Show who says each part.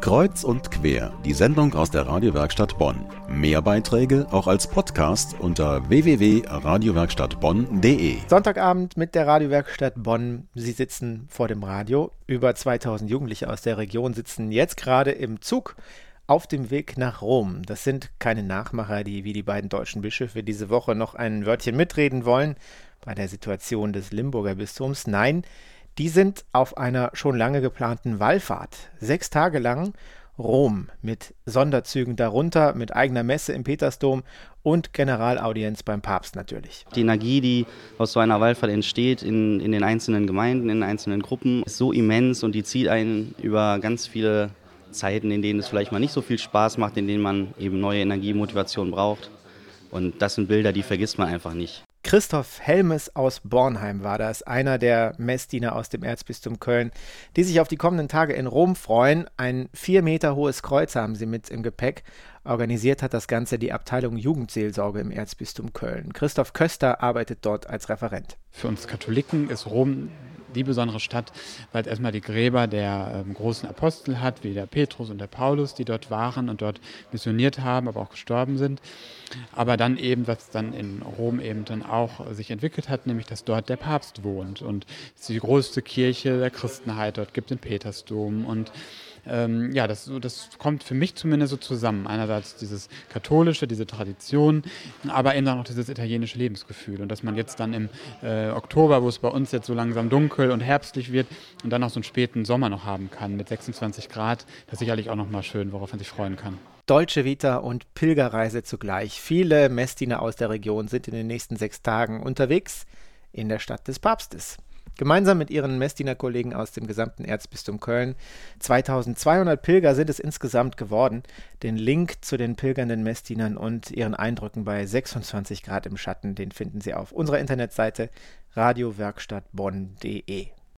Speaker 1: Kreuz und quer, die Sendung aus der Radiowerkstatt Bonn. Mehr Beiträge auch als Podcast unter www.radiowerkstattbonn.de.
Speaker 2: Sonntagabend mit der Radiowerkstatt Bonn. Sie sitzen vor dem Radio. Über 2000 Jugendliche aus der Region sitzen jetzt gerade im Zug auf dem Weg nach Rom. Das sind keine Nachmacher, die wie die beiden deutschen Bischöfe diese Woche noch ein Wörtchen mitreden wollen bei der Situation des Limburger Bistums. Nein, die sind auf einer schon lange geplanten Wallfahrt. Sechs Tage lang Rom mit Sonderzügen darunter, mit eigener Messe im Petersdom und Generalaudienz beim Papst natürlich.
Speaker 3: Die Energie, die aus so einer Wallfahrt entsteht in, in den einzelnen Gemeinden, in den einzelnen Gruppen, ist so immens und die zieht einen über ganz viele Zeiten, in denen es vielleicht mal nicht so viel Spaß macht, in denen man eben neue Energie, Motivation braucht. Und das sind Bilder, die vergisst man einfach nicht.
Speaker 2: Christoph Helmes aus Bornheim war das, einer der Messdiener aus dem Erzbistum Köln, die sich auf die kommenden Tage in Rom freuen. Ein vier Meter hohes Kreuz haben sie mit im Gepäck. Organisiert hat das Ganze die Abteilung Jugendseelsorge im Erzbistum Köln. Christoph Köster arbeitet dort als Referent.
Speaker 4: Für uns Katholiken ist Rom die besondere Stadt, weil es erstmal die Gräber der ähm, großen Apostel hat, wie der Petrus und der Paulus, die dort waren und dort missioniert haben, aber auch gestorben sind. Aber dann eben, was dann in Rom eben dann auch sich entwickelt hat, nämlich dass dort der Papst wohnt und es die größte Kirche der Christenheit dort gibt, den Petersdom und ähm, ja, das, das kommt für mich zumindest so zusammen. Einerseits dieses katholische, diese Tradition, aber eben dann auch dieses italienische Lebensgefühl. Und dass man jetzt dann im äh, Oktober, wo es bei uns jetzt so langsam dunkel und herbstlich wird, und dann auch so einen späten Sommer noch haben kann mit 26 Grad, das ist sicherlich auch nochmal schön, worauf man sich freuen kann.
Speaker 2: Deutsche Vita und Pilgerreise zugleich. Viele Messdiener aus der Region sind in den nächsten sechs Tagen unterwegs in der Stadt des Papstes. Gemeinsam mit ihren Messdiener-Kollegen aus dem gesamten Erzbistum Köln. 2200 Pilger sind es insgesamt geworden. Den Link zu den pilgernden Messdienern und ihren Eindrücken bei 26 Grad im Schatten, den finden Sie auf unserer Internetseite radiowerkstattbonn.de.